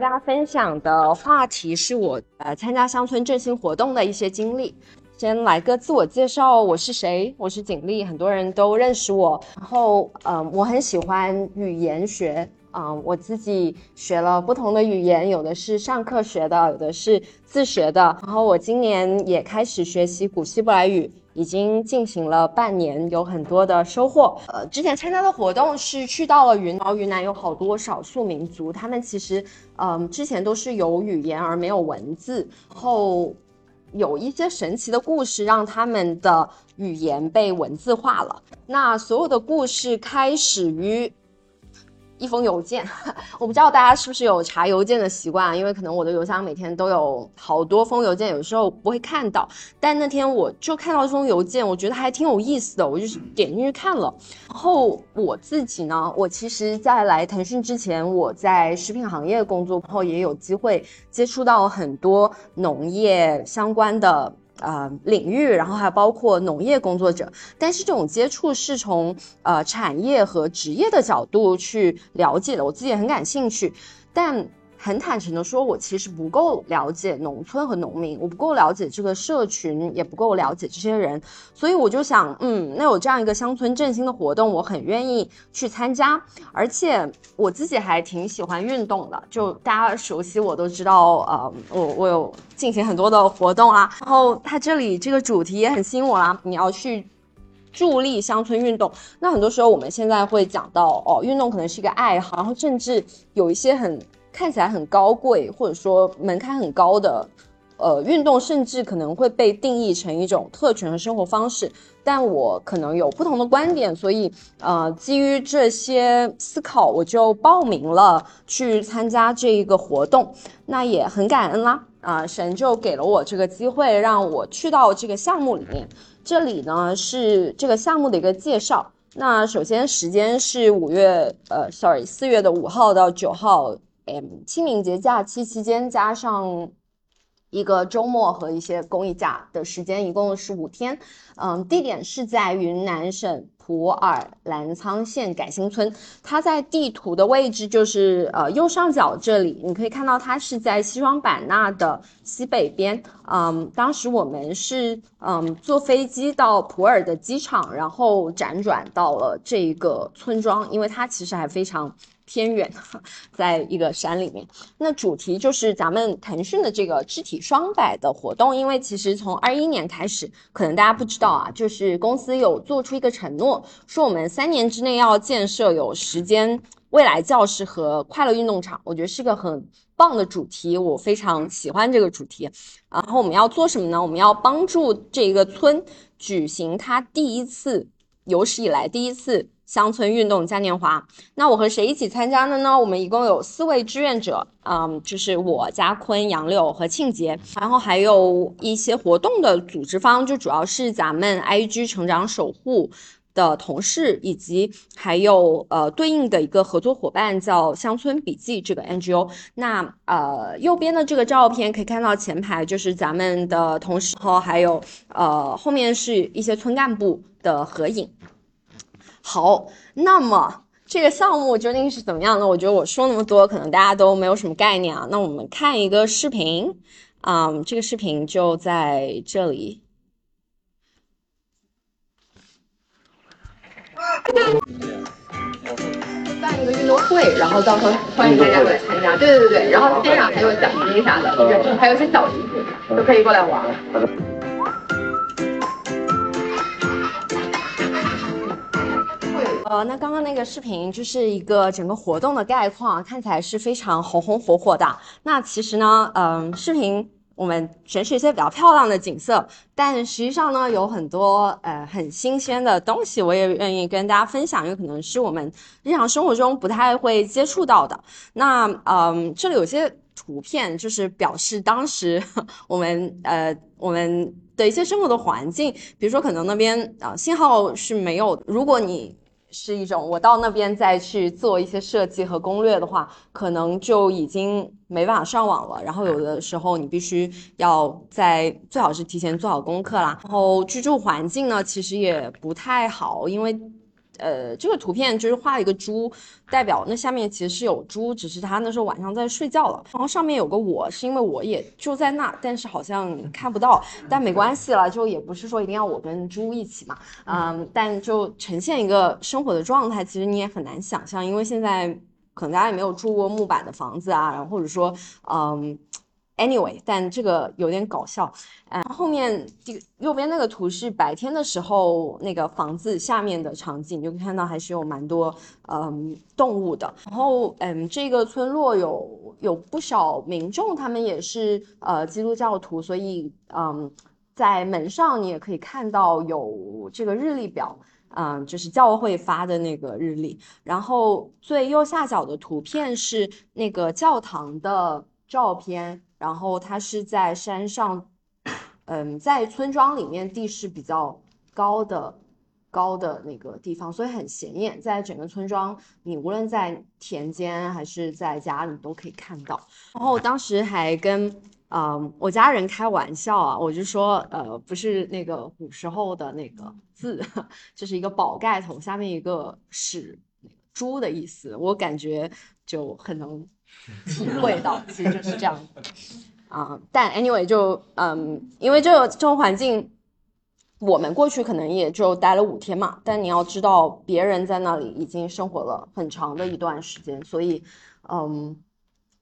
跟大家分享的话题是我呃参加乡村振兴活动的一些经历。先来个自我介绍，我是谁？我是景丽，很多人都认识我。然后，嗯，我很喜欢语言学，嗯，我自己学了不同的语言，有的是上课学的，有的是自学的。然后我今年也开始学习古希伯来语，已经进行了半年，有很多的收获。呃，之前参加的活动是去到了云南，云南有好多少数民族，他们其实，嗯，之前都是有语言而没有文字，后。有一些神奇的故事，让他们的语言被文字化了。那所有的故事开始于。一封邮件，我不知道大家是不是有查邮件的习惯，因为可能我的邮箱每天都有好多封邮件，有时候不会看到。但那天我就看到这封邮件，我觉得还挺有意思的，我就是点进去看了。然后我自己呢，我其实在来腾讯之前，我在食品行业工作然后，也有机会接触到很多农业相关的。呃，领域，然后还包括农业工作者，但是这种接触是从呃产业和职业的角度去了解的，我自己也很感兴趣，但。很坦诚的说，我其实不够了解农村和农民，我不够了解这个社群，也不够了解这些人，所以我就想，嗯，那有这样一个乡村振兴的活动，我很愿意去参加，而且我自己还挺喜欢运动的，就大家熟悉我都知道，呃，我我有进行很多的活动啊，然后它这里这个主题也很吸引我啦，你要去助力乡村运动，那很多时候我们现在会讲到，哦，运动可能是一个爱好，然后甚至有一些很。看起来很高贵，或者说门槛很高的，呃，运动甚至可能会被定义成一种特权和生活方式。但我可能有不同的观点，所以呃，基于这些思考，我就报名了去参加这一个活动。那也很感恩啦，啊，神就给了我这个机会，让我去到这个项目里面。这里呢是这个项目的一个介绍。那首先时间是五月，呃，sorry，四月的五号到九号。清明节假期期间加上一个周末和一些公益假的时间，一共是五天。嗯，地点是在云南省普洱澜沧县改新村。它在地图的位置就是呃右上角这里，你可以看到它是在西双版纳的西北边。嗯，当时我们是嗯坐飞机到普洱的机场，然后辗转到了这个村庄，因为它其实还非常。偏远，在一个山里面。那主题就是咱们腾讯的这个肢体双百的活动。因为其实从二一年开始，可能大家不知道啊，就是公司有做出一个承诺，说我们三年之内要建设有时间未来教室和快乐运动场。我觉得是个很棒的主题，我非常喜欢这个主题。然后我们要做什么呢？我们要帮助这个村举行他第一次有史以来第一次。乡村运动嘉年华，那我和谁一起参加的呢？我们一共有四位志愿者，嗯，就是我、嘉坤、杨柳和庆杰，然后还有一些活动的组织方，就主要是咱们 IG 成长守护的同事，以及还有呃对应的一个合作伙伴叫乡村笔记这个 NGO。那呃右边的这个照片可以看到前排就是咱们的同事，然后还有呃后面是一些村干部的合影。好，那么这个项目究竟是怎么样呢？我觉得我说那么多，可能大家都没有什么概念啊。那我们看一个视频，啊，这个视频就在这里。办一个运动会，然后到时候欢迎大家过来参加。对对对然后现场还有奖金啥的，还有些小礼品，都可以过来玩。呃，那刚刚那个视频就是一个整个活动的概况，看起来是非常红红火火的。那其实呢，嗯，视频我们选取一些比较漂亮的景色，但实际上呢，有很多呃很新鲜的东西，我也愿意跟大家分享，有可能是我们日常生活中不太会接触到的。那嗯，这里有些图片，就是表示当时 我们呃我们的一些生活的环境，比如说可能那边啊信号是没有，如果你。是一种，我到那边再去做一些设计和攻略的话，可能就已经没办法上网了。然后有的时候你必须要在最好是提前做好功课啦。然后居住环境呢，其实也不太好，因为呃，这个图片就是画了一个猪，代表那下面其实是有猪，只是它那时候晚上在睡觉了。然后上面有个我，是因为我也就在那，但是好像看不到，但没关系了，就也不是说一定要我跟猪一起嘛，嗯，但就呈现一个生活的状态，其实你也很难想象，因为现在可能大家也没有住过木板的房子啊，然后或者说，嗯。Anyway，但这个有点搞笑。嗯，后面这个右边那个图是白天的时候那个房子下面的场景，就可以看到还是有蛮多嗯动物的。然后嗯，这个村落有有不少民众，他们也是呃基督教徒，所以嗯，在门上你也可以看到有这个日历表，嗯，就是教会发的那个日历。然后最右下角的图片是那个教堂的照片。然后它是在山上，嗯，在村庄里面地势比较高的高的那个地方，所以很显眼。在整个村庄，你无论在田间还是在家里都可以看到。然后当时还跟嗯我家人开玩笑啊，我就说呃不是那个古时候的那个字，就是一个宝盖头下面一个史猪的意思，我感觉就很能。体会到其实就是这样啊，但 anyway 就嗯，因为这个这种环境，我们过去可能也就待了五天嘛，但你要知道别人在那里已经生活了很长的一段时间，所以嗯，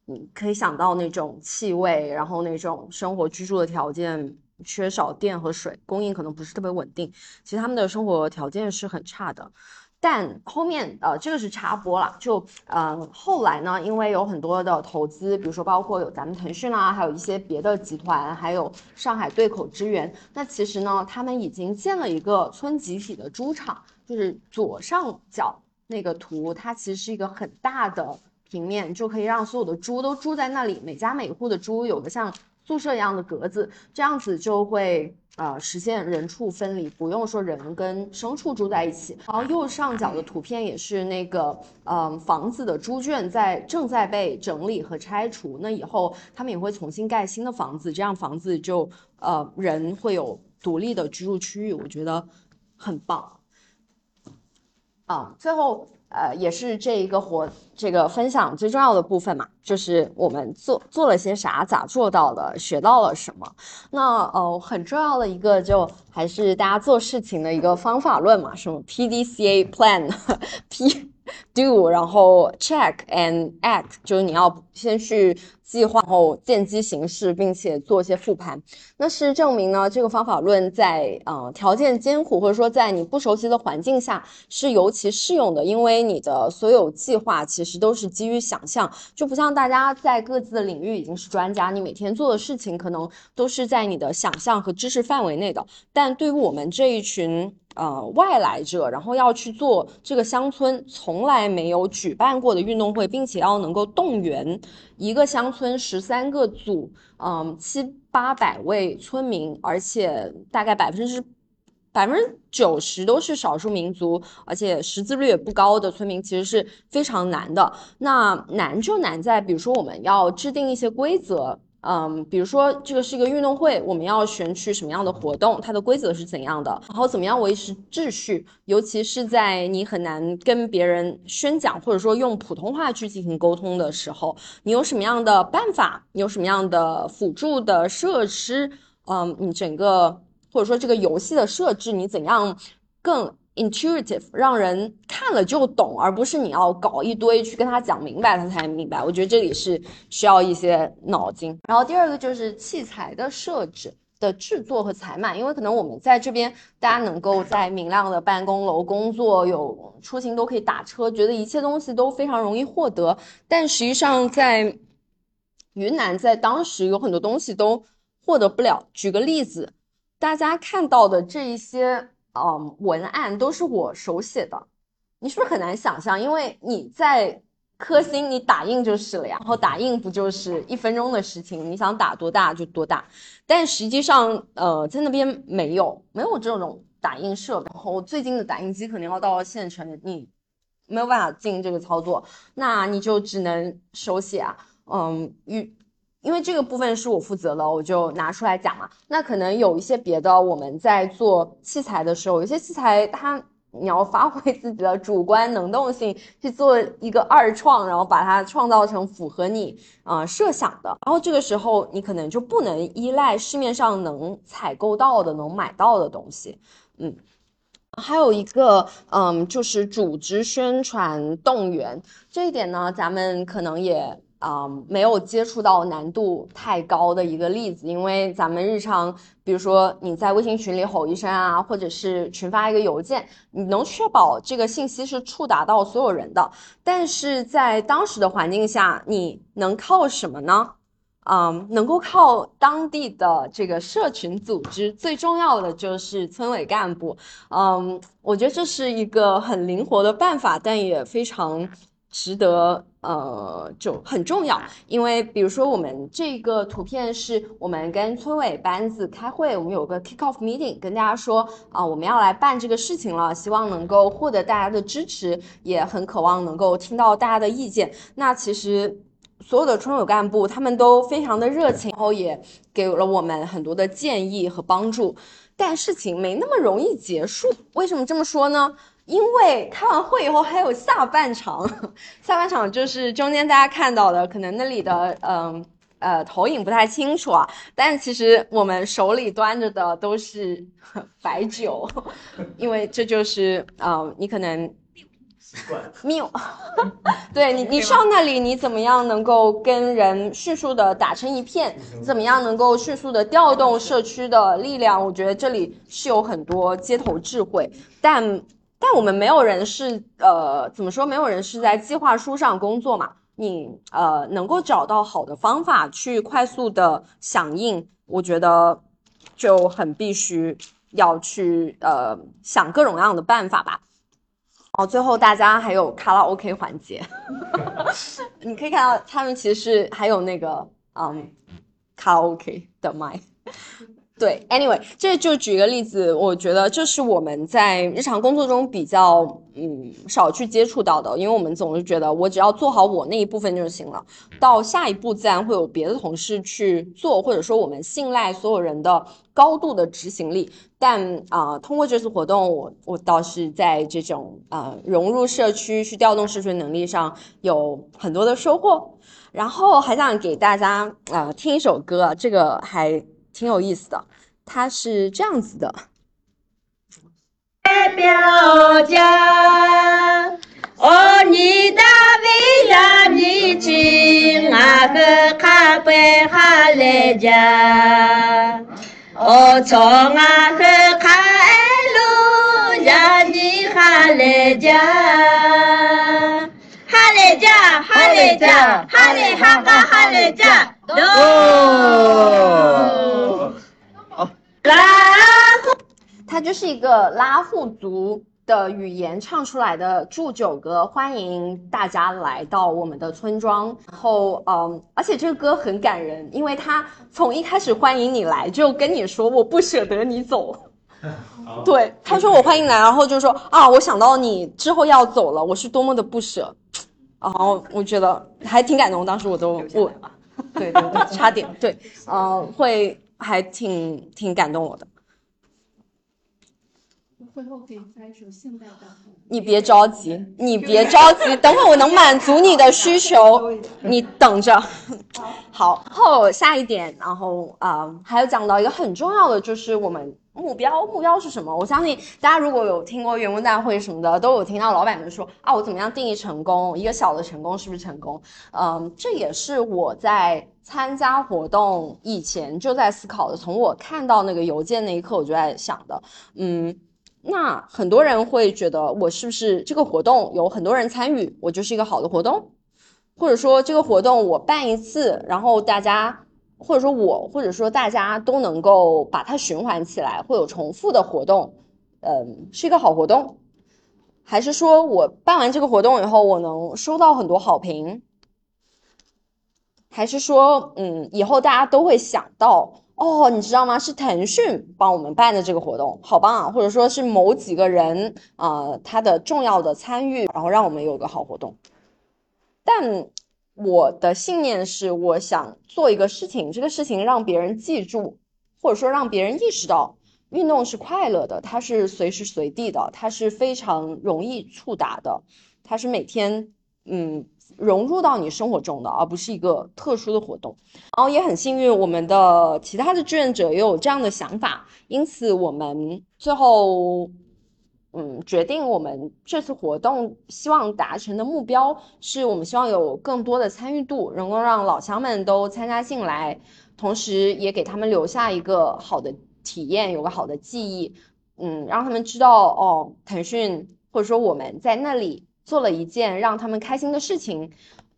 你可以想到那种气味，然后那种生活居住的条件，缺少电和水供应可能不是特别稳定，其实他们的生活条件是很差的。但后面呃，这个是插播了，就呃后来呢，因为有很多的投资，比如说包括有咱们腾讯啊，还有一些别的集团，还有上海对口支援，那其实呢，他们已经建了一个村集体的猪场，就是左上角那个图，它其实是一个很大的平面，就可以让所有的猪都住在那里，每家每户的猪有个像宿舍一样的格子，这样子就会。呃，实现人畜分离，不用说人跟牲畜住在一起。然后右上角的图片也是那个，嗯，房子的猪圈在正在被整理和拆除。那以后他们也会重新盖新的房子，这样房子就呃人会有独立的居住区域，我觉得很棒。啊，最后。呃，也是这一个活这个分享最重要的部分嘛，就是我们做做了些啥，咋做到的，学到了什么。那呃，很重要的一个就还是大家做事情的一个方法论嘛，什么 P D C A Plan P Do，然后 Check and Act，就是你要先去。计划然后见机行事，并且做一些复盘，那是证明呢，这个方法论在呃条件艰苦或者说在你不熟悉的环境下是尤其适用的，因为你的所有计划其实都是基于想象，就不像大家在各自的领域已经是专家，你每天做的事情可能都是在你的想象和知识范围内的，但对于我们这一群。呃，外来者，然后要去做这个乡村从来没有举办过的运动会，并且要能够动员一个乡村十三个组，嗯，七八百位村民，而且大概百分之百分之九十都是少数民族，而且识字率也不高的村民，其实是非常难的。那难就难在，比如说我们要制定一些规则。嗯，比如说这个是一个运动会，我们要选取什么样的活动，它的规则是怎样的，然后怎么样维持秩序，尤其是在你很难跟别人宣讲或者说用普通话去进行沟通的时候，你有什么样的办法？你有什么样的辅助的设施？嗯，你整个或者说这个游戏的设置，你怎样更？intuitive 让人看了就懂，而不是你要搞一堆去跟他讲明白，他才明白。我觉得这里是需要一些脑筋。然后第二个就是器材的设置的制作和采买，因为可能我们在这边大家能够在明亮的办公楼工作，有出行都可以打车，觉得一切东西都非常容易获得。但实际上在云南，在当时有很多东西都获得不了。举个例子，大家看到的这一些。嗯，文案都是我手写的，你是不是很难想象？因为你在科兴，你打印就是了呀，然后打印不就是一分钟的事情？你想打多大就多大，但实际上，呃，在那边没有没有这种打印设备，然后最近的打印机可能要到县城，你没有办法进行这个操作，那你就只能手写啊，嗯，与。因为这个部分是我负责的，我就拿出来讲嘛。那可能有一些别的，我们在做器材的时候，有些器材它你要发挥自己的主观能动性去做一个二创，然后把它创造成符合你啊设想的。然后这个时候你可能就不能依赖市面上能采购到的、能买到的东西。嗯，还有一个嗯，就是组织宣传动员这一点呢，咱们可能也。啊，没有接触到难度太高的一个例子，因为咱们日常，比如说你在微信群里吼一声啊，或者是群发一个邮件，你能确保这个信息是触达到所有人的。但是在当时的环境下，你能靠什么呢？嗯，能够靠当地的这个社群组织，最重要的就是村委干部。嗯，我觉得这是一个很灵活的办法，但也非常。值得呃就很重要，因为比如说我们这个图片是我们跟村委班子开会，我们有个 kick off meeting，跟大家说啊我们要来办这个事情了，希望能够获得大家的支持，也很渴望能够听到大家的意见。那其实所有的村委干部他们都非常的热情，然后也给了我们很多的建议和帮助，但事情没那么容易结束。为什么这么说呢？因为开完会以后还有下半场，下半场就是中间大家看到的，可能那里的嗯呃投影不太清楚啊，但其实我们手里端着的都是 白酒，因为这就是呃你可能谬，对你你上那里你怎么样能够跟人迅速的打成一片，怎么样能够迅速的调动社区的力量？我觉得这里是有很多街头智慧，但。但我们没有人是呃，怎么说？没有人是在计划书上工作嘛？你呃，能够找到好的方法去快速的响应，我觉得就很必须要去呃想各种各样的办法吧。哦，最后大家还有卡拉 OK 环节，你可以看到他们其实还有那个嗯卡拉 OK 的麦。对，anyway，这就举一个例子，我觉得这是我们在日常工作中比较嗯少去接触到的，因为我们总是觉得我只要做好我那一部分就行了，到下一步自然会有别的同事去做，或者说我们信赖所有人的高度的执行力。但啊，通过这次活动，我我倒是在这种啊融入社区、去调动社区能力上有很多的收获。然后还想给大家啊听一首歌，这个还。挺有意思的，它是这样子的。代表家，哦，你的为了你亲啊个卡贝哈来家，哦，从啊个卡路呀你哈来家，哈来家，哈来家，哈来哈个哈来家，哦。拉祜，它就是一个拉祜族的语言唱出来的祝酒歌，欢迎大家来到我们的村庄。然后，嗯，而且这个歌很感人，因为他从一开始欢迎你来，就跟你说我不舍得你走。对，他说我欢迎来，然后就说啊，我想到你之后要走了，我是多么的不舍。然后我觉得还挺感动，当时我都我，对对对，差点对，嗯，会。还挺挺感动我的。会后可以发一首现代的。你别着急，你别着急，等会我能满足你的需求，你等着。好，后下一点，然后啊，还有讲到一个很重要的，就是我们。目标目标是什么？我相信大家如果有听过员工大会什么的，都有听到老板们说啊，我怎么样定义成功？一个小的成功是不是成功？嗯，这也是我在参加活动以前就在思考的。从我看到那个邮件那一刻，我就在想的。嗯，那很多人会觉得我是不是这个活动有很多人参与，我就是一个好的活动？或者说这个活动我办一次，然后大家。或者说我，或者说大家都能够把它循环起来，会有重复的活动，嗯，是一个好活动，还是说我办完这个活动以后，我能收到很多好评，还是说，嗯，以后大家都会想到，哦，你知道吗？是腾讯帮我们办的这个活动，好棒啊！或者说是某几个人啊，他的重要的参与，然后让我们有个好活动，但。我的信念是，我想做一个事情，这个事情让别人记住，或者说让别人意识到，运动是快乐的，它是随时随地的，它是非常容易触达的，它是每天嗯融入到你生活中的，而不是一个特殊的活动。然后也很幸运，我们的其他的志愿者也有这样的想法，因此我们最后嗯决定，我们这次活动希望达成的目标是我们希望有更多的参与度，能够让老乡们都参加进来，同时也给他们留下一个好的。体验有个好的记忆，嗯，让他们知道哦，腾讯或者说我们在那里做了一件让他们开心的事情，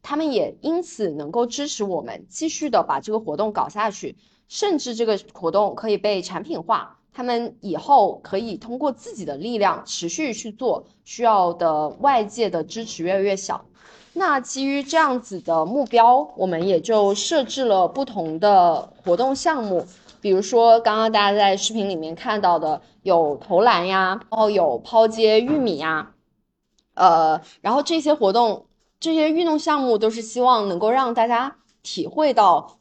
他们也因此能够支持我们继续的把这个活动搞下去，甚至这个活动可以被产品化，他们以后可以通过自己的力量持续去做，需要的外界的支持越来越小。那基于这样子的目标，我们也就设置了不同的活动项目。比如说，刚刚大家在视频里面看到的有投篮呀，然后有抛接玉米呀，呃，然后这些活动、这些运动项目都是希望能够让大家体会到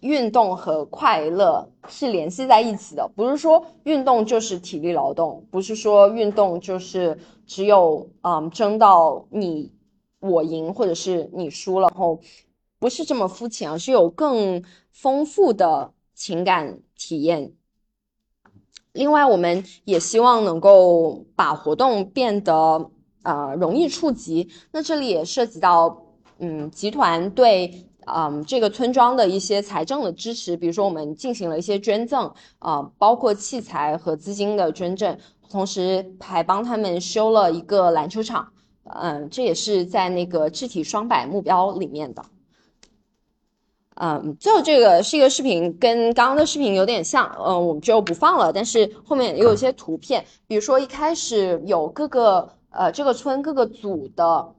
运动和快乐是联系在一起的。不是说运动就是体力劳动，不是说运动就是只有嗯争到你我赢或者是你输了，然后不是这么肤浅，而是有更丰富的。情感体验。另外，我们也希望能够把活动变得呃容易触及。那这里也涉及到嗯集团对嗯这个村庄的一些财政的支持，比如说我们进行了一些捐赠啊，包括器材和资金的捐赠，同时还帮他们修了一个篮球场。嗯，这也是在那个智体双百目标里面的。嗯，最后这个是一个视频，跟刚刚的视频有点像，嗯，我们就不放了。但是后面也有一些图片，比如说一开始有各个呃这个村各个组的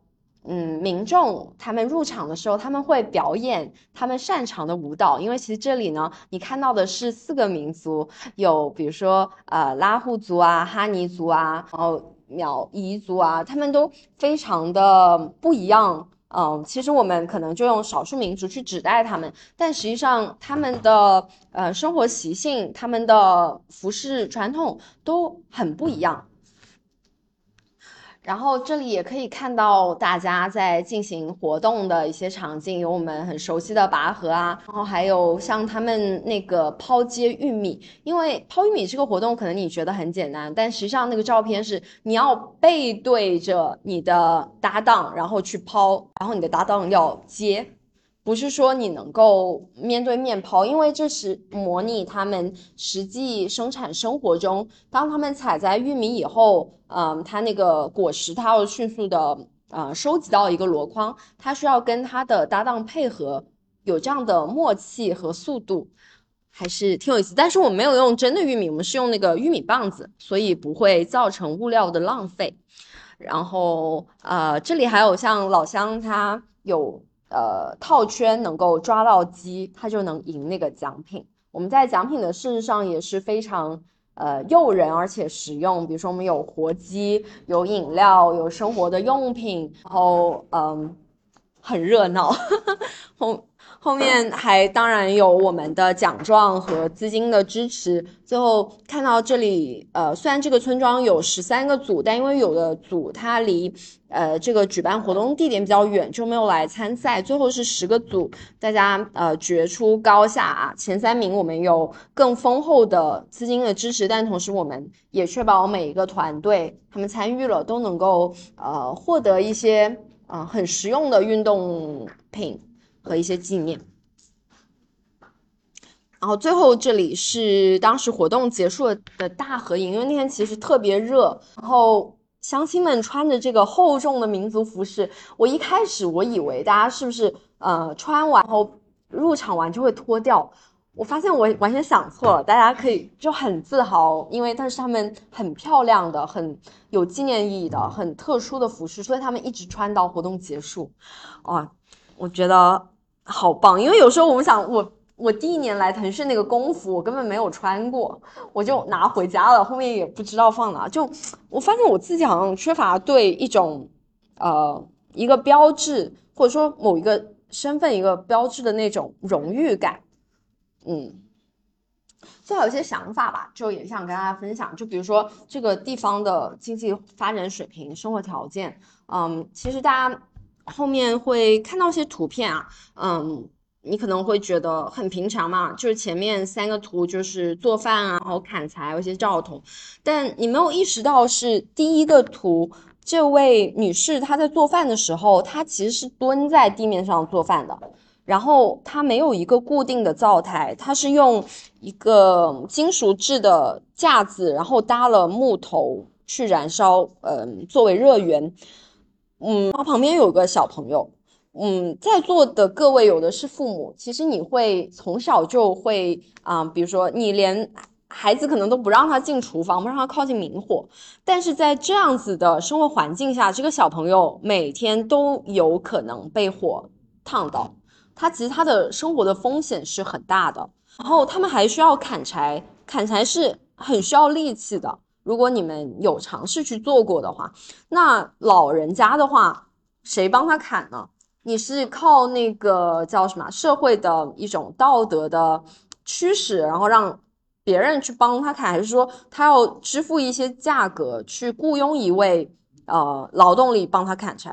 嗯民众，他们入场的时候，他们会表演他们擅长的舞蹈。因为其实这里呢，你看到的是四个民族，有比如说呃拉祜族啊、哈尼族啊，然后苗彝族啊，他们都非常的不一样。嗯，其实我们可能就用少数民族去指代他们，但实际上他们的呃生活习性、他们的服饰传统都很不一样。然后这里也可以看到大家在进行活动的一些场景，有我们很熟悉的拔河啊，然后还有像他们那个抛接玉米。因为抛玉米这个活动可能你觉得很简单，但实际上那个照片是你要背对着你的搭档，然后去抛，然后你的搭档要接。不是说你能够面对面抛，因为这是模拟他们实际生产生活中，当他们采摘玉米以后，嗯，他那个果实他要迅速的呃收集到一个箩筐，他需要跟他的搭档配合，有这样的默契和速度，还是挺有意思。但是我没有用真的玉米，我们是用那个玉米棒子，所以不会造成物料的浪费。然后呃，这里还有像老乡他有。呃，套圈能够抓到鸡，他就能赢那个奖品。我们在奖品的设置上也是非常呃诱人而且实用。比如说，我们有活鸡，有饮料，有生活的用品，然后嗯，很热闹。后面还当然有我们的奖状和资金的支持。最后看到这里，呃，虽然这个村庄有十三个组，但因为有的组它离呃这个举办活动地点比较远，就没有来参赛。最后是十个组，大家呃决出高下啊，前三名我们有更丰厚的资金的支持，但同时我们也确保每一个团队他们参与了都能够呃获得一些啊很实用的运动品。和一些纪念，然后最后这里是当时活动结束的大合影，因为那天其实特别热，然后乡亲们穿着这个厚重的民族服饰，我一开始我以为大家是不是呃穿完后入场完就会脱掉，我发现我完全想错了，大家可以就很自豪，因为但是他们很漂亮的、很有纪念意义的、很特殊的服饰，所以他们一直穿到活动结束，哇，我觉得。好棒，因为有时候我们想，我我第一年来腾讯那个工服，我根本没有穿过，我就拿回家了，后面也不知道放哪。就我发现我自己好像缺乏对一种，呃，一个标志或者说某一个身份一个标志的那种荣誉感，嗯。最好有些想法吧，就也想跟大家分享。就比如说这个地方的经济发展水平、生活条件，嗯，其实大家后面会看到一些图片啊，嗯，你可能会觉得很平常嘛，就是前面三个图就是做饭啊，然后砍柴，有些灶头，但你没有意识到是第一个图，这位女士她在做饭的时候，她其实是蹲在地面上做饭的。然后她没有一个固定的灶台，她是用一个金属制的架子，然后搭了木头去燃烧，嗯，作为热源。嗯，他旁边有个小朋友，嗯，在座的各位有的是父母，其实你会从小就会啊，比如说你连孩子可能都不让他进厨房，不让他靠近明火，但是在这样子的生活环境下，这个小朋友每天都有可能被火烫到。他其实他的生活的风险是很大的，然后他们还需要砍柴，砍柴是很需要力气的。如果你们有尝试去做过的话，那老人家的话，谁帮他砍呢？你是靠那个叫什么社会的一种道德的驱使，然后让别人去帮他砍，还是说他要支付一些价格去雇佣一位呃劳动力帮他砍柴？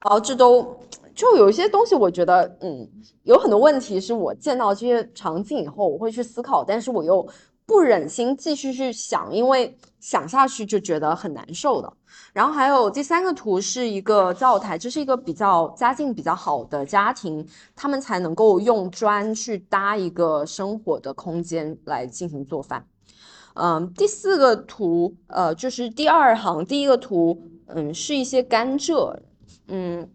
然后这都。就有一些东西，我觉得，嗯，有很多问题是我见到这些场景以后，我会去思考，但是我又不忍心继续去想，因为想下去就觉得很难受的。然后还有第三个图是一个灶台，这是一个比较家境比较好的家庭，他们才能够用砖去搭一个生活的空间来进行做饭。嗯，第四个图，呃，就是第二行第一个图，嗯，是一些甘蔗，嗯。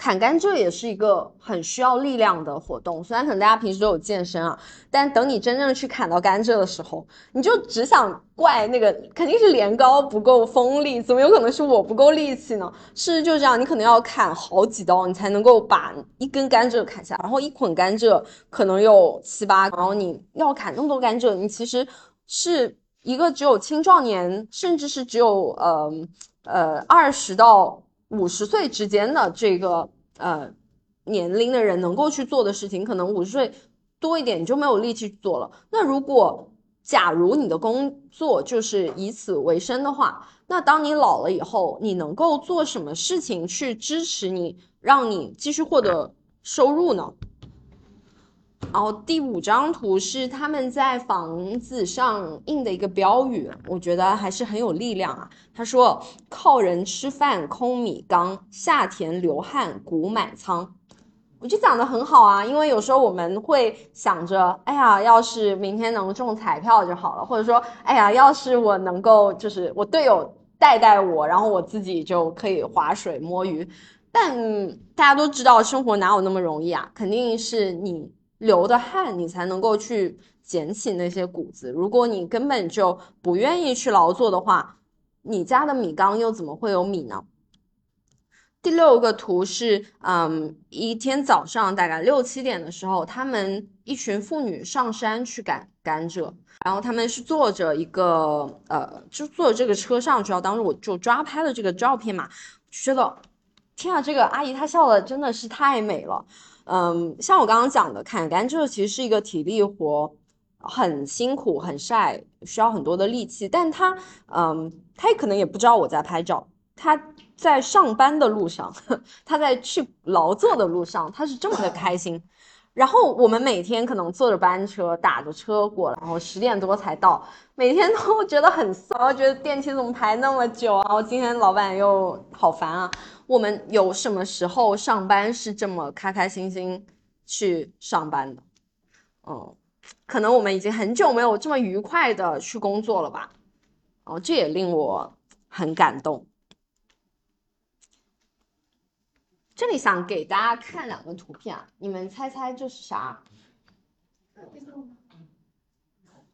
砍甘蔗也是一个很需要力量的活动，虽然可能大家平时都有健身啊，但等你真正去砍到甘蔗的时候，你就只想怪那个肯定是镰刀不够锋利，怎么有可能是我不够力气呢？事实就这样，你可能要砍好几刀，你才能够把一根甘蔗砍下，然后一捆甘蔗可能有七八，然后你要砍那么多甘蔗，你其实是一个只有青壮年，甚至是只有呃呃二十到。五十岁之间的这个呃年龄的人能够去做的事情，可能五十岁多一点你就没有力气做了。那如果假如你的工作就是以此为生的话，那当你老了以后，你能够做什么事情去支持你，让你继续获得收入呢？然后第五张图是他们在房子上印的一个标语，我觉得还是很有力量啊。他说：“靠人吃饭空米缸，下田流汗谷满仓。”我就讲的很好啊，因为有时候我们会想着，哎呀，要是明天能中彩票就好了，或者说，哎呀，要是我能够就是我队友带带我，然后我自己就可以划水摸鱼。但大家都知道，生活哪有那么容易啊？肯定是你。流的汗，你才能够去捡起那些谷子。如果你根本就不愿意去劳作的话，你家的米缸又怎么会有米呢？第六个图是，嗯，一天早上大概六七点的时候，他们一群妇女上山去赶甘蔗，然后他们是坐着一个，呃，就坐这个车上去。当时我就抓拍了这个照片嘛，觉得，天啊，这个阿姨她笑的真的是太美了。嗯，像我刚刚讲的，砍甘蔗其实是一个体力活，很辛苦、很晒，需要很多的力气。但他，嗯，他也可能也不知道我在拍照。他在上班的路上，他在去劳作的路上，他是这么的开心。然后我们每天可能坐着班车，打着车过来，然后十点多才到，每天都觉得很骚，觉得电梯怎么排那么久啊？我今天老板又好烦啊。我们有什么时候上班是这么开开心心去上班的？嗯，可能我们已经很久没有这么愉快的去工作了吧？哦，这也令我很感动。这里想给大家看两个图片啊，你们猜猜这是啥？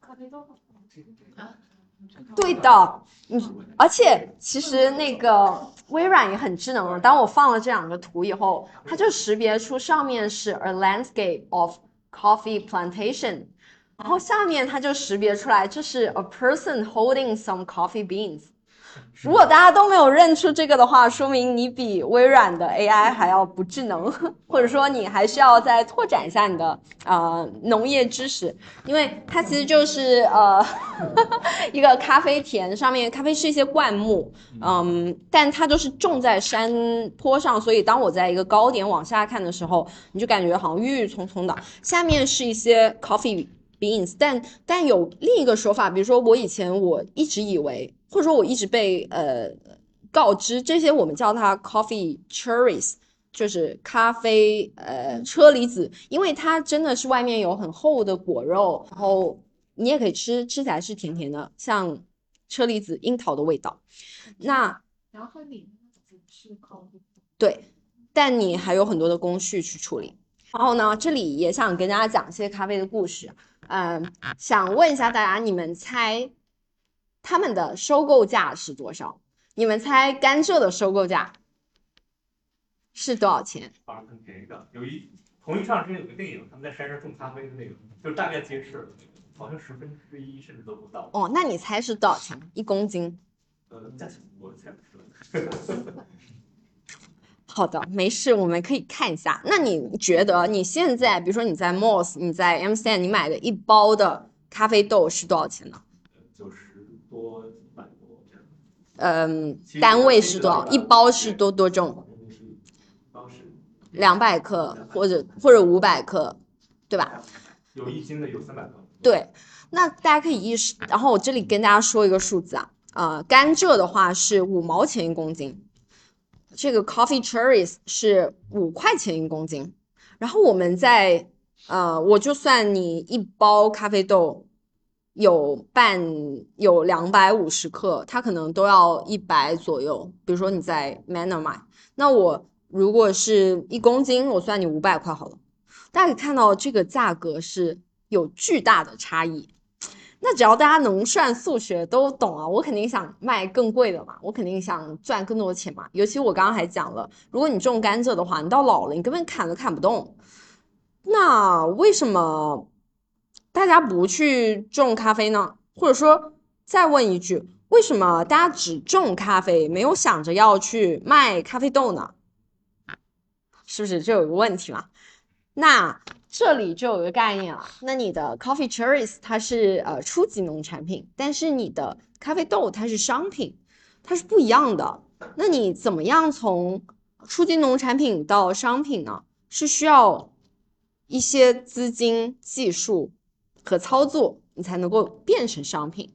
咖啡豆。啊？对的，嗯，而且其实那个微软也很智能啊。当我放了这两个图以后，它就识别出上面是 a landscape of coffee plantation，然后下面它就识别出来这是 a person holding some coffee beans。如果大家都没有认出这个的话，说明你比微软的 AI 还要不智能，或者说你还需要再拓展一下你的呃农业知识，因为它其实就是呃 一个咖啡田，上面咖啡是一些灌木，嗯，但它就是种在山坡上，所以当我在一个高点往下看的时候，你就感觉好像郁郁葱葱的，下面是一些 coffee beans，但但有另一个说法，比如说我以前我一直以为。或者说，我一直被呃告知这些，我们叫它 coffee cherries，就是咖啡呃车厘子，因为它真的是外面有很厚的果肉，然后你也可以吃，吃起来是甜甜的，像车厘子、樱桃的味道。那然后里面是口对，但你还有很多的工序去处理。然后呢，这里也想跟大家讲一些咖啡的故事。嗯，想问一下大家，你们猜？他们的收购价是多少？你们猜甘蔗的收购价是多少钱？反而更便宜的。有一同一上之前有个电影，他们在山上种咖啡的那个，就大概揭示了，好像十分之一甚至都不到。哦，那你猜是多少钱？一公斤？呃，价钱我猜不出来。好的，没事，我们可以看一下。那你觉得你现在，比如说你在 Moss，你在 M C N，你买的一包的咖啡豆是多少钱呢？九十。多百多这样，嗯，单位是多少？一包是多多重？两百克或者或者五百克，对吧？有一斤的，有三百克。对，那大家可以意识。然后我这里跟大家说一个数字啊，呃，甘蔗的话是五毛钱一公斤，这个 coffee cherries 是五块钱一公斤。然后我们在呃，我就算你一包咖啡豆。有半有两百五十克，它可能都要一百左右。比如说你在 Manner 买，那我如果是一公斤，我算你五百块好了。大家可以看到这个价格是有巨大的差异。那只要大家能算数学都懂啊，我肯定想卖更贵的嘛，我肯定想赚更多钱嘛。尤其我刚刚还讲了，如果你种甘蔗的话，你到老了你根本砍都砍不动。那为什么？大家不去种咖啡呢？或者说，再问一句，为什么大家只种咖啡，没有想着要去卖咖啡豆呢？是不是就有一个问题嘛？那这里就有一个概念了。那你的 coffee cherries 它是呃初级农产品，但是你的咖啡豆它是商品，它是不一样的。那你怎么样从初级农产品到商品呢？是需要一些资金、技术。和操作，你才能够变成商品。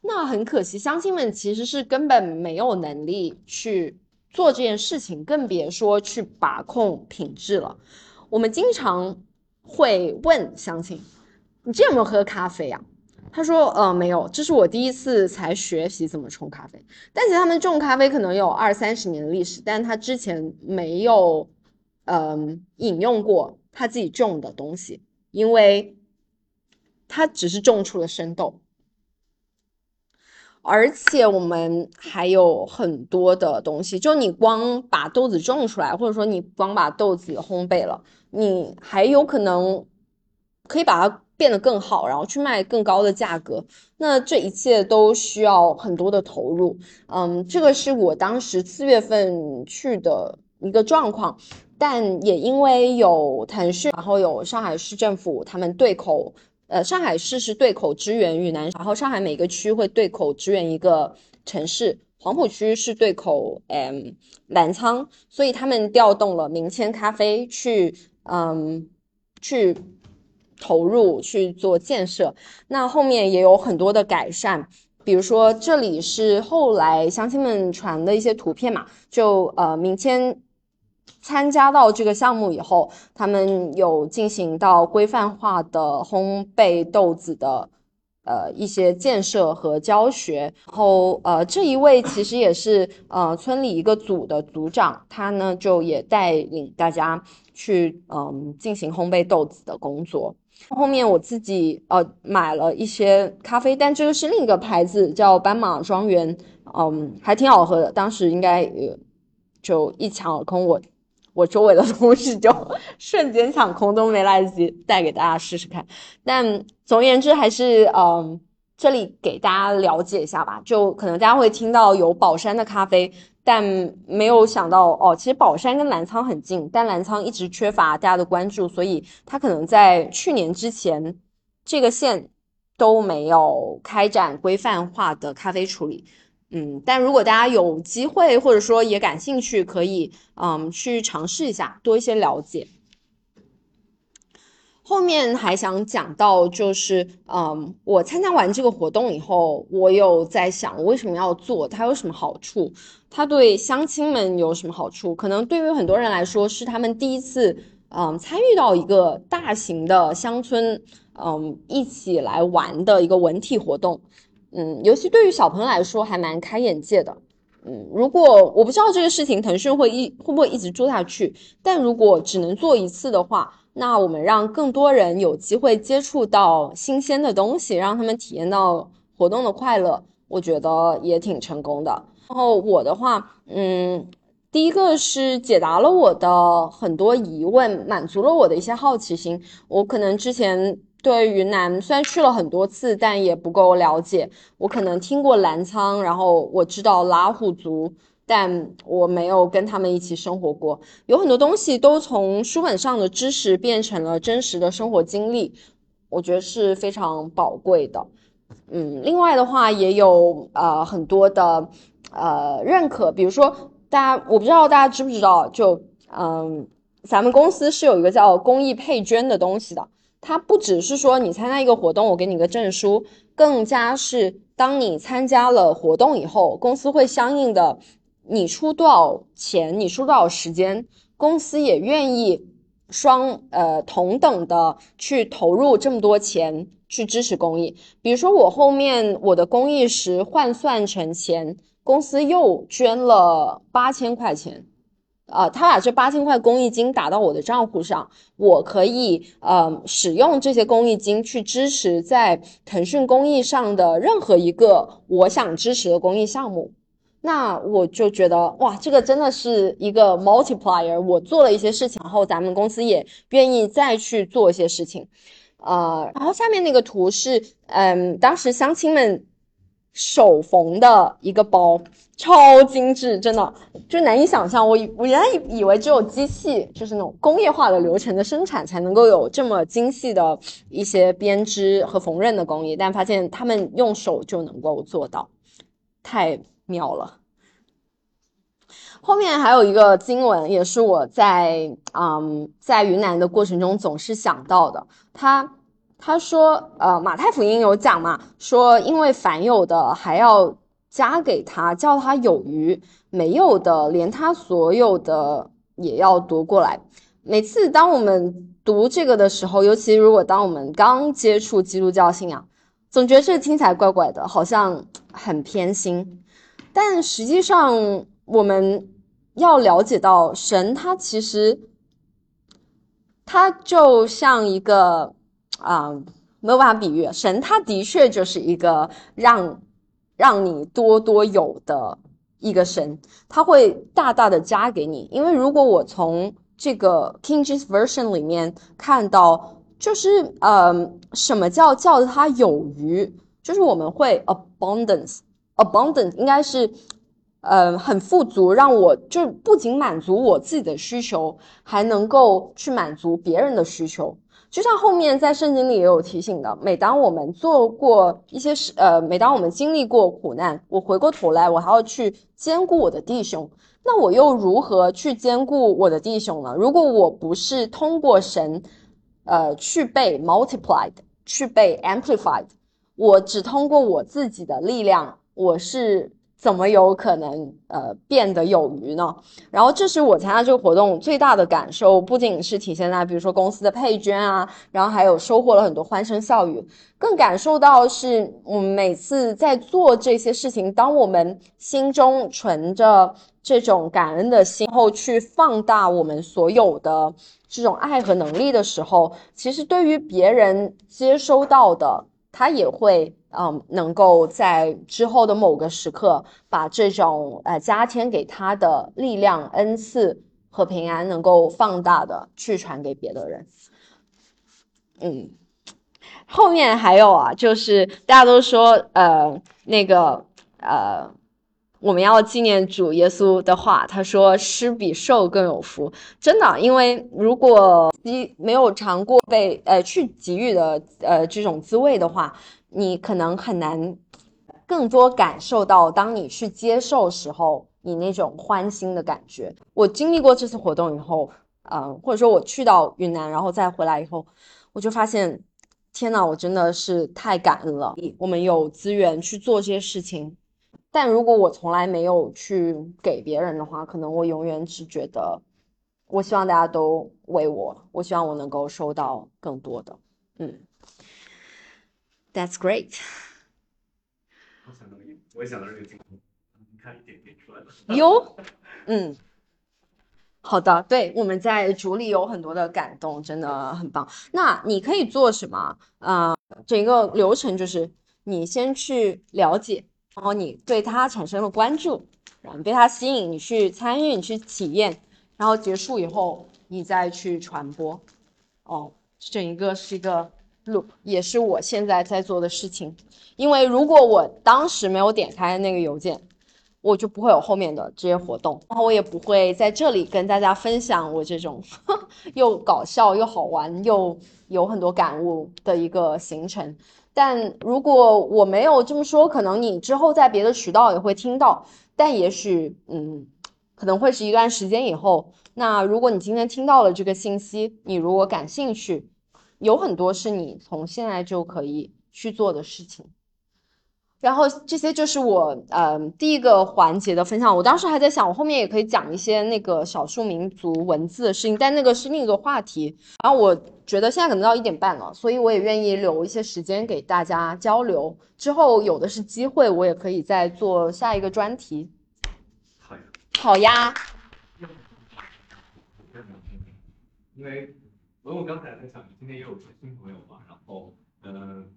那很可惜，乡亲们其实是根本没有能力去做这件事情，更别说去把控品质了。我们经常会问乡亲：“你这有没有喝咖啡啊？”他说：“呃，没有，这是我第一次才学习怎么冲咖啡。”但其实他们种咖啡可能有二三十年的历史，但他之前没有嗯饮用过他自己种的东西，因为。它只是种出了生豆，而且我们还有很多的东西。就你光把豆子种出来，或者说你光把豆子烘焙了，你还有可能可以把它变得更好，然后去卖更高的价格。那这一切都需要很多的投入。嗯，这个是我当时四月份去的一个状况，但也因为有腾讯，然后有上海市政府，他们对口。呃，上海市是对口支援云南，然后上海每个区会对口支援一个城市，黄浦区是对口嗯澜沧，所以他们调动了明谦咖啡去嗯去投入去做建设，那后面也有很多的改善，比如说这里是后来乡亲们传的一些图片嘛，就呃明谦。参加到这个项目以后，他们有进行到规范化的烘焙豆子的呃一些建设和教学。然后呃这一位其实也是呃村里一个组的组长，他呢就也带领大家去嗯进行烘焙豆子的工作。后面我自己呃买了一些咖啡，但这个是另一个牌子，叫斑马庄园，嗯还挺好喝的。当时应该呃就一抢而空，我。我周围的同事就瞬间抢空，都没来得及带给大家试试看。但总而言之，还是嗯，这里给大家了解一下吧，就可能大家会听到有宝山的咖啡，但没有想到哦，其实宝山跟澜沧很近，但澜沧一直缺乏大家的关注，所以它可能在去年之前这个县都没有开展规范化的咖啡处理。嗯，但如果大家有机会或者说也感兴趣，可以嗯去尝试一下，多一些了解。后面还想讲到，就是嗯，我参加完这个活动以后，我有在想，为什么要做？它有什么好处？它对乡亲们有什么好处？可能对于很多人来说，是他们第一次嗯参与到一个大型的乡村嗯一起来玩的一个文体活动。嗯，尤其对于小朋友来说，还蛮开眼界的。嗯，如果我不知道这个事情腾讯会一会不会一直做下去，但如果只能做一次的话。那我们让更多人有机会接触到新鲜的东西，让他们体验到活动的快乐，我觉得也挺成功的。然后我的话，嗯，第一个是解答了我的很多疑问，满足了我的一些好奇心。我可能之前对云南虽然去了很多次，但也不够了解。我可能听过澜沧，然后我知道拉祜族。但我没有跟他们一起生活过，有很多东西都从书本上的知识变成了真实的生活经历，我觉得是非常宝贵的。嗯，另外的话也有呃很多的呃认可，比如说大家我不知道大家知不知道，就嗯咱们公司是有一个叫公益配捐的东西的，它不只是说你参加一个活动我给你个证书，更加是当你参加了活动以后，公司会相应的。你出多少钱，你出多少时间，公司也愿意双呃同等的去投入这么多钱去支持公益。比如说我后面我的公益时换算成钱，公司又捐了八千块钱，啊，他把这八千块公益金打到我的账户上，我可以呃使用这些公益金去支持在腾讯公益上的任何一个我想支持的公益项目。那我就觉得哇，这个真的是一个 multiplier。我做了一些事情，后咱们公司也愿意再去做一些事情，呃，然后下面那个图是，嗯，当时乡亲们手缝的一个包，超精致，真的就难以想象。我我原来以为只有机器，就是那种工业化的流程的生产才能够有这么精细的一些编织和缝纫的工艺，但发现他们用手就能够做到，太。妙了，后面还有一个经文，也是我在嗯在云南的过程中总是想到的。他他说，呃，马太福音有讲嘛，说因为凡有的还要加给他，叫他有余；没有的，连他所有的也要夺过来。每次当我们读这个的时候，尤其如果当我们刚接触基督教信仰，总觉得这听起来怪怪的，好像很偏心。但实际上，我们要了解到，神他其实，他就像一个啊，没有办法比喻，神他的确就是一个让让你多多有的一个神，他会大大的加给你。因为如果我从这个 King James Version 里面看到，就是呃，什么叫叫他有余，就是我们会 abundance。Abundant 应该是，呃，很富足，让我就不仅满足我自己的需求，还能够去满足别人的需求。就像后面在圣经里也有提醒的，每当我们做过一些事，呃，每当我们经历过苦难，我回过头来，我还要去兼顾我的弟兄。那我又如何去兼顾我的弟兄呢？如果我不是通过神，呃，去被 multiplied，去被 amplified，我只通过我自己的力量。我是怎么有可能呃变得有余呢？然后这是我参加这个活动最大的感受，不仅是体现在比如说公司的配捐啊，然后还有收获了很多欢声笑语，更感受到是我们每次在做这些事情，当我们心中存着这种感恩的心后，去放大我们所有的这种爱和能力的时候，其实对于别人接收到的，他也会。嗯，能够在之后的某个时刻，把这种呃加添给他的力量、恩赐和平安，能够放大的去传给别的人。嗯，后面还有啊，就是大家都说，呃，那个，呃，我们要纪念主耶稣的话，他说施比受更有福，真的，因为如果你没有尝过被呃去给予的呃这种滋味的话，你可能很难更多感受到当你去接受时候你那种欢欣的感觉。我经历过这次活动以后，呃，或者说我去到云南然后再回来以后，我就发现。天呐，我真的是太感恩了！我们有资源去做这些事情，但如果我从来没有去给别人的话，可能我永远只觉得，我希望大家都为我，我希望我能够收到更多的。嗯，That's great。我想到一个，我也想到这个镜头，你看一点点出来了。有，嗯。好的，对，我们在组里有很多的感动，真的很棒。那你可以做什么？啊，整个流程就是你先去了解，然后你对它产生了关注，然后被它吸引，你去参与，你去体验，然后结束以后你再去传播。哦，整一个是一个 loop，也是我现在在做的事情。因为如果我当时没有点开那个邮件。我就不会有后面的这些活动，然后我也不会在这里跟大家分享我这种 又搞笑又好玩又有很多感悟的一个行程。但如果我没有这么说，可能你之后在别的渠道也会听到。但也许，嗯，可能会是一段时间以后。那如果你今天听到了这个信息，你如果感兴趣，有很多是你从现在就可以去做的事情。然后这些就是我呃第一个环节的分享。我当时还在想，我后面也可以讲一些那个少数民族文字的事情，但那个是另一个话题。然后我觉得现在可能到一点半了，所以我也愿意留一些时间给大家交流。之后有的是机会，我也可以再做下一个专题。好呀。好呀。因为我刚才在想，今天也有些新朋友嘛，然后嗯，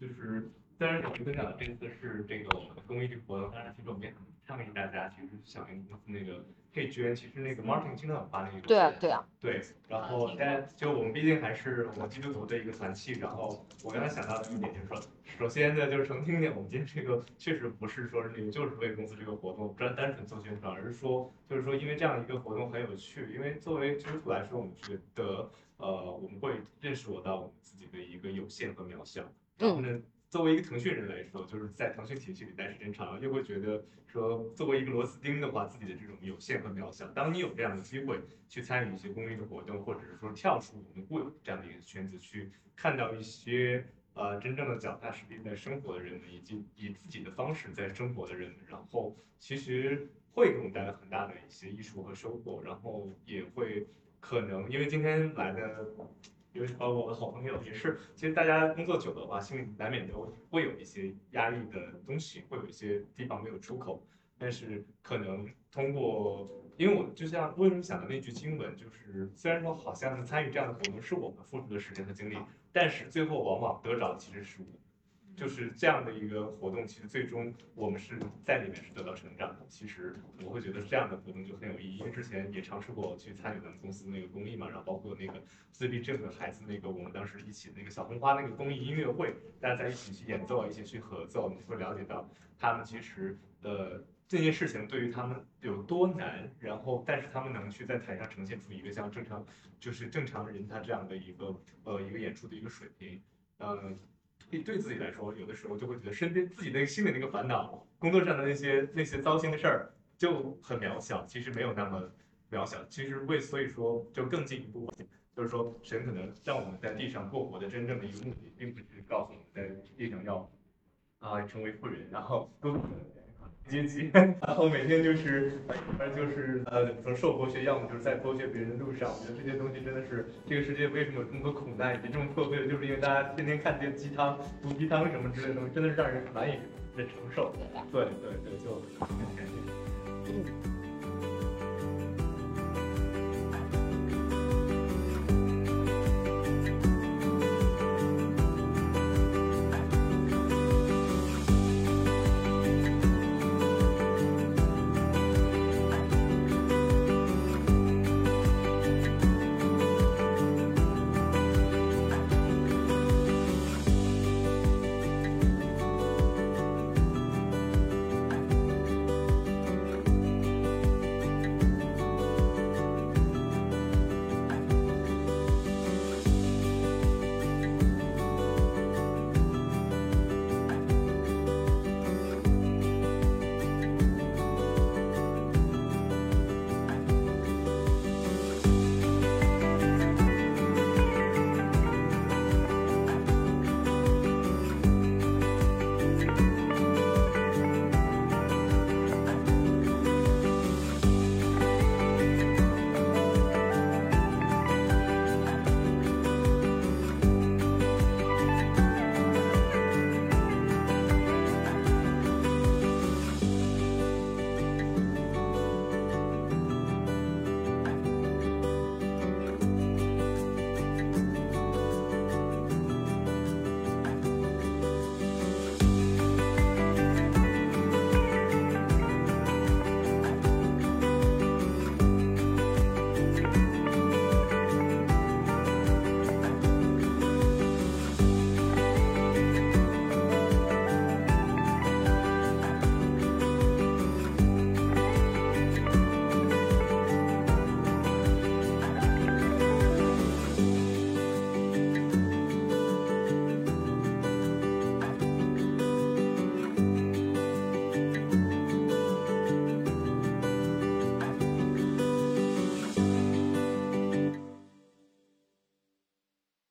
就是。虽然我们分享的这次是这个我们的公益活动，当然其实我们也很倡议大家，其实响应公司那个可以捐。其实那个 Martin 经常发那个。对啊，对啊。对，然后但就我们毕竟还是我们基督徒的一个团契。然后我刚才想到的一点就是说，首先呢就是澄清一点，我们今天这个确实不是说是那个就是为公司这个活动专单纯做宣传，而是说就是说因为这样一个活动很有趣。因为作为基督徒来说，我们觉得呃我们会认识我到我们自己的一个有限和渺小。然后呢？作为一个腾讯人来说，就是在腾讯体系里待时间长了，又会觉得说，作为一个螺丝钉的话，自己的这种有限和渺小。当你有这样的机会去参与一些公益的活动，或者是说跳出我们固有这样的一个圈子，去看到一些呃真正的脚踏实地在生活的人们，以及以自己的方式在生活的人们，然后其实会给我们带来很大的一些益处和收获，然后也会可能因为今天来的。因为包括我的好朋友也是，其实大家工作久的话，心里难免都会有一些压力的东西，会有一些地方没有出口。但是可能通过，因为我就像为什么想到那句经文，就是虽然说好像是参与这样的活动是我们付出的时间和精力，但是最后往往得着的其实是我。就是这样的一个活动，其实最终我们是在里面是得到成长的。其实我会觉得这样的活动就很有意义，因为之前也尝试过去参与咱们公司那个公益嘛，然后包括那个自闭症的孩子那个，我们当时一起那个小红花那个公益音乐会，大家在一起去演奏，一起去合奏，你会了解到他们其实呃这件事情对于他们有多难，然后但是他们能去在台上呈现出一个像正常就是正常人他这样的一个呃一个演出的一个水平，嗯。对对自己来说，有的时候就会觉得身边自己那个心里那个烦恼，工作上的那些那些糟心的事儿就很渺小。其实没有那么渺小。其实为所以说就更进一步，就是说神可能让我们在地上过活的真正的一个目的，并不是告诉我们在地上要啊成为富人，然后都。阶级，然后每天就是，反正就是呃，怎么说受剥削，要么就是在剥削别人的路上。我觉得这些东西真的是这个世界为什么有这么多苦难以及这么破碎的，就是因为大家天天看这些鸡汤、毒鸡汤什么之类的东西，真的是让人难以忍承受。对对对，就很感谢。